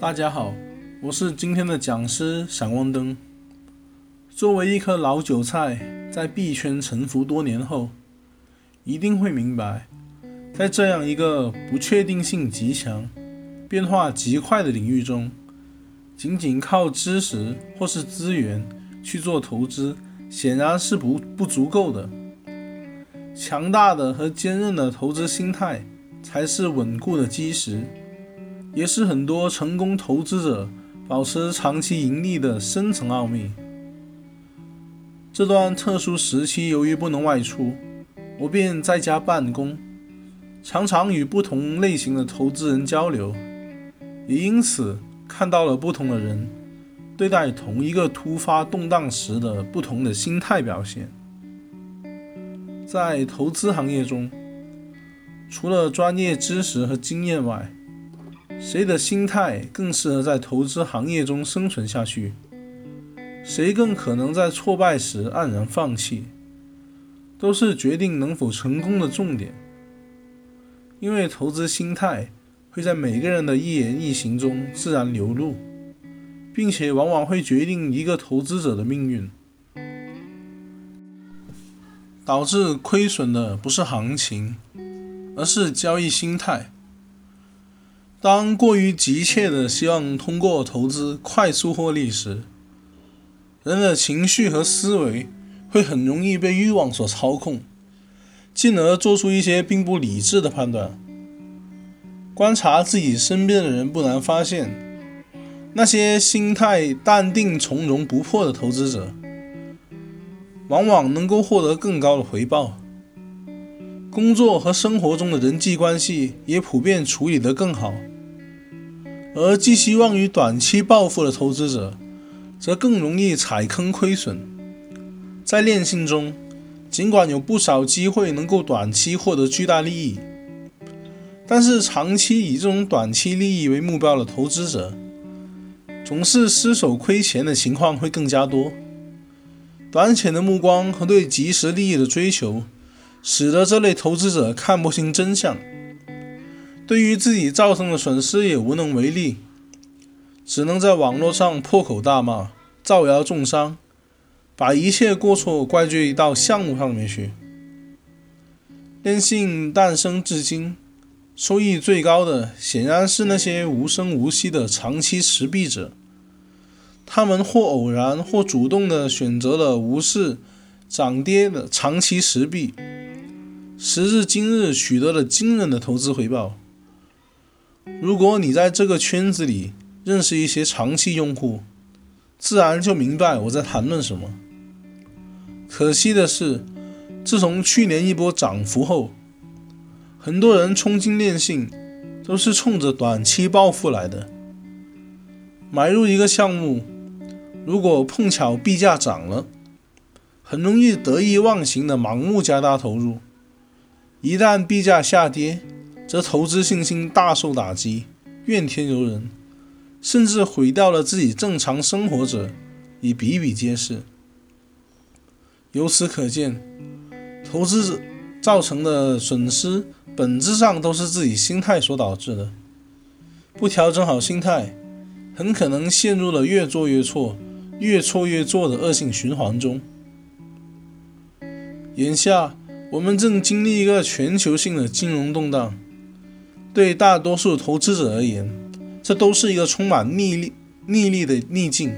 大家好，我是今天的讲师闪光灯。作为一颗老韭菜，在币圈沉浮多年后，一定会明白，在这样一个不确定性极强、变化极快的领域中，仅仅靠知识或是资源去做投资，显然是不不足够的。强大的和坚韧的投资心态，才是稳固的基石。也是很多成功投资者保持长期盈利的深层奥秘。这段特殊时期，由于不能外出，我便在家办公，常常与不同类型的投资人交流，也因此看到了不同的人对待同一个突发动荡时的不同的心态表现。在投资行业中，除了专业知识和经验外，谁的心态更适合在投资行业中生存下去？谁更可能在挫败时黯然放弃？都是决定能否成功的重点。因为投资心态会在每个人的一言一行中自然流露，并且往往会决定一个投资者的命运。导致亏损的不是行情，而是交易心态。当过于急切的希望通过投资快速获利时，人的情绪和思维会很容易被欲望所操控，进而做出一些并不理智的判断。观察自己身边的人，不难发现，那些心态淡定从容不迫的投资者，往往能够获得更高的回报，工作和生活中的人际关系也普遍处理得更好。而寄希望于短期暴富的投资者，则更容易踩坑亏损。在炼性中，尽管有不少机会能够短期获得巨大利益，但是长期以这种短期利益为目标的投资者，总是失手亏钱的情况会更加多。短浅的目光和对及时利益的追求，使得这类投资者看不清真相。对于自己造成的损失也无能为力，只能在网络上破口大骂、造谣重伤，把一切过错怪罪到项目上面去。电信诞生至今，收益最高的显然是那些无声无息的长期持币者，他们或偶然或主动的选择了无视涨跌的长期持币，时至今日取得了惊人的投资回报。如果你在这个圈子里认识一些长期用户，自然就明白我在谈论什么。可惜的是，自从去年一波涨幅后，很多人冲进链信都是冲着短期暴富来的。买入一个项目，如果碰巧币价涨了，很容易得意忘形的盲目加大投入；一旦币价下跌，则投资信心大受打击，怨天尤人，甚至毁掉了自己正常生活者已比比皆是。由此可见，投资者造成的损失本质上都是自己心态所导致的。不调整好心态，很可能陷入了越做越错、越错越做的恶性循环中。眼下，我们正经历一个全球性的金融动荡。对大多数投资者而言，这都是一个充满逆力逆力的逆境。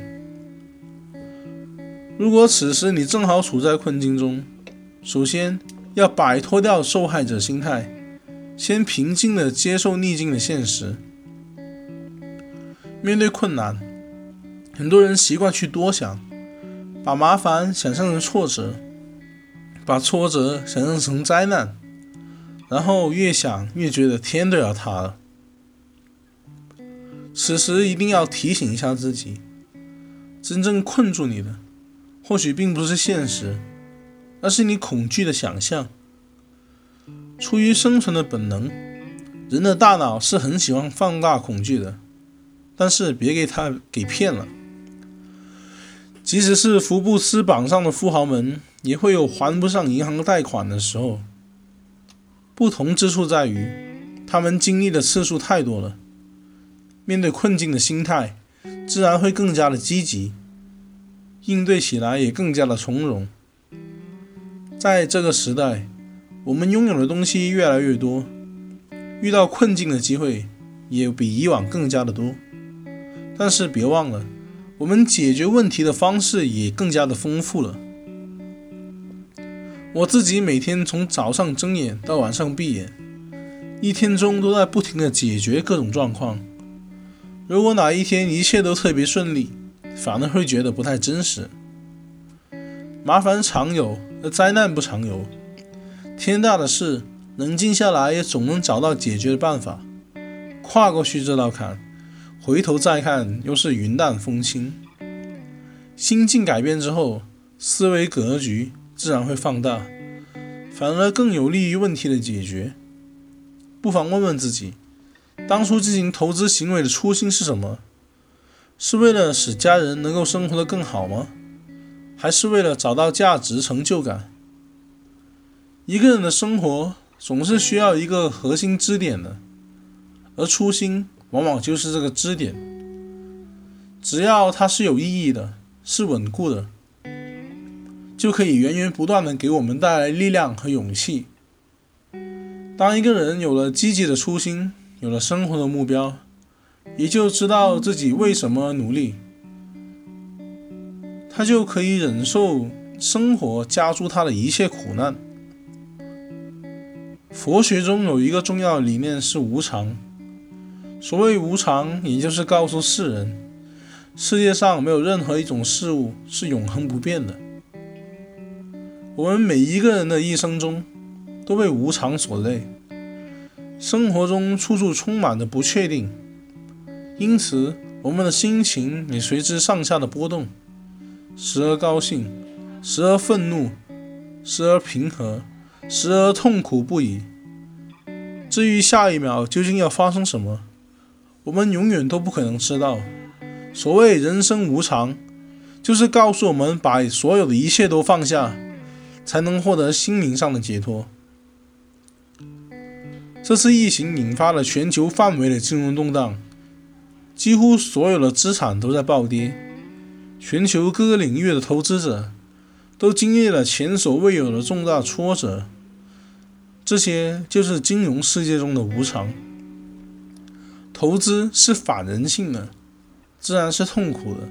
如果此时你正好处在困境中，首先要摆脱掉受害者心态，先平静地接受逆境的现实。面对困难，很多人习惯去多想，把麻烦想象成挫折，把挫折想象成灾难。然后越想越觉得天都要塌了。此时一定要提醒一下自己，真正困住你的，或许并不是现实，而是你恐惧的想象。出于生存的本能，人的大脑是很喜欢放大恐惧的。但是别给他给骗了。即使是福布斯榜上的富豪们，也会有还不上银行贷款的时候。不同之处在于，他们经历的次数太多了，面对困境的心态自然会更加的积极，应对起来也更加的从容。在这个时代，我们拥有的东西越来越多，遇到困境的机会也比以往更加的多。但是别忘了，我们解决问题的方式也更加的丰富了。我自己每天从早上睁眼到晚上闭眼，一天中都在不停的解决各种状况。如果哪一天一切都特别顺利，反而会觉得不太真实。麻烦常有，而灾难不常有。天大的事，冷静下来也总能找到解决的办法，跨过去这道坎，回头再看又是云淡风轻。心境改变之后，思维格局。自然会放大，反而更有利于问题的解决。不妨问问自己，当初进行投资行为的初心是什么？是为了使家人能够生活得更好吗？还是为了找到价值、成就感？一个人的生活总是需要一个核心支点的，而初心往往就是这个支点。只要它是有意义的，是稳固的。就可以源源不断的给我们带来力量和勇气。当一个人有了积极的初心，有了生活的目标，也就知道自己为什么努力，他就可以忍受生活加诸他的一切苦难。佛学中有一个重要理念是无常。所谓无常，也就是告诉世人，世界上没有任何一种事物是永恒不变的。我们每一个人的一生中，都被无常所累，生活中处处充满着不确定，因此我们的心情也随之上下的波动，时而高兴，时而愤怒，时而平和，时而痛苦不已。至于下一秒究竟要发生什么，我们永远都不可能知道。所谓人生无常，就是告诉我们把所有的一切都放下。才能获得心灵上的解脱。这次疫情引发了全球范围的金融动荡，几乎所有的资产都在暴跌，全球各个领域的投资者都经历了前所未有的重大挫折。这些就是金融世界中的无常。投资是反人性的，自然是痛苦的。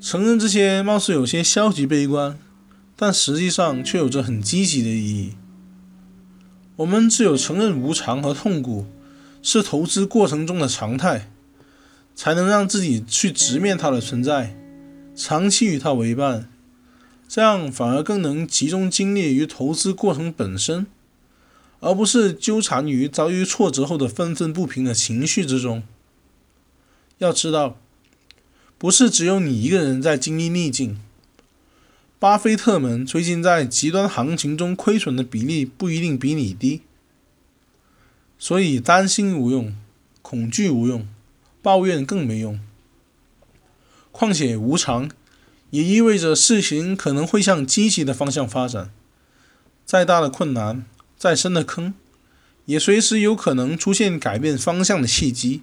承认这些，貌似有些消极悲观。但实际上却有着很积极的意义。我们只有承认无常和痛苦是投资过程中的常态，才能让自己去直面它的存在，长期与它为伴，这样反而更能集中精力于投资过程本身，而不是纠缠于遭遇挫折后的愤愤不平的情绪之中。要知道，不是只有你一个人在经历逆境。巴菲特们最近在极端行情中亏损的比例不一定比你低，所以担心无用，恐惧无用，抱怨更没用。况且无常也意味着事情可能会向积极的方向发展，再大的困难，再深的坑，也随时有可能出现改变方向的契机。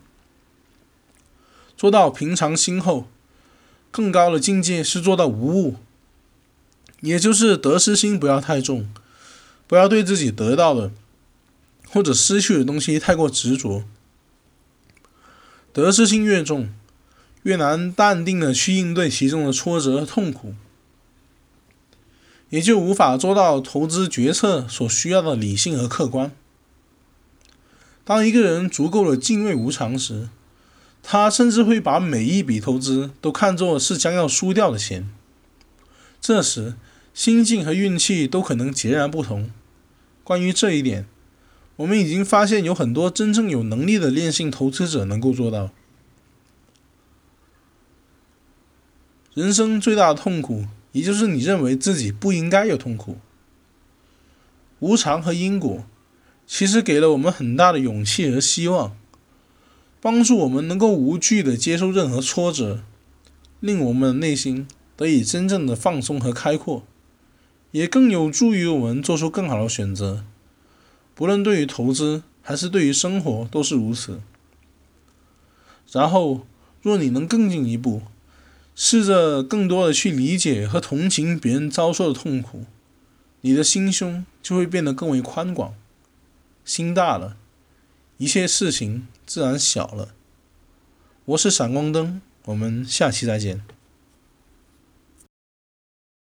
做到平常心后，更高的境界是做到无误。也就是得失心不要太重，不要对自己得到的或者失去的东西太过执着。得失心越重，越难淡定的去应对其中的挫折和痛苦，也就无法做到投资决策所需要的理性和客观。当一个人足够的敬畏无常时，他甚至会把每一笔投资都看作是将要输掉的钱。这时，心境和运气都可能截然不同。关于这一点，我们已经发现有很多真正有能力的练性投资者能够做到。人生最大的痛苦，也就是你认为自己不应该有痛苦。无常和因果，其实给了我们很大的勇气和希望，帮助我们能够无惧的接受任何挫折，令我们的内心得以真正的放松和开阔。也更有助于我们做出更好的选择，不论对于投资还是对于生活都是如此。然后，若你能更进一步，试着更多的去理解和同情别人遭受的痛苦，你的心胸就会变得更为宽广。心大了，一切事情自然小了。我是闪光灯，我们下期再见。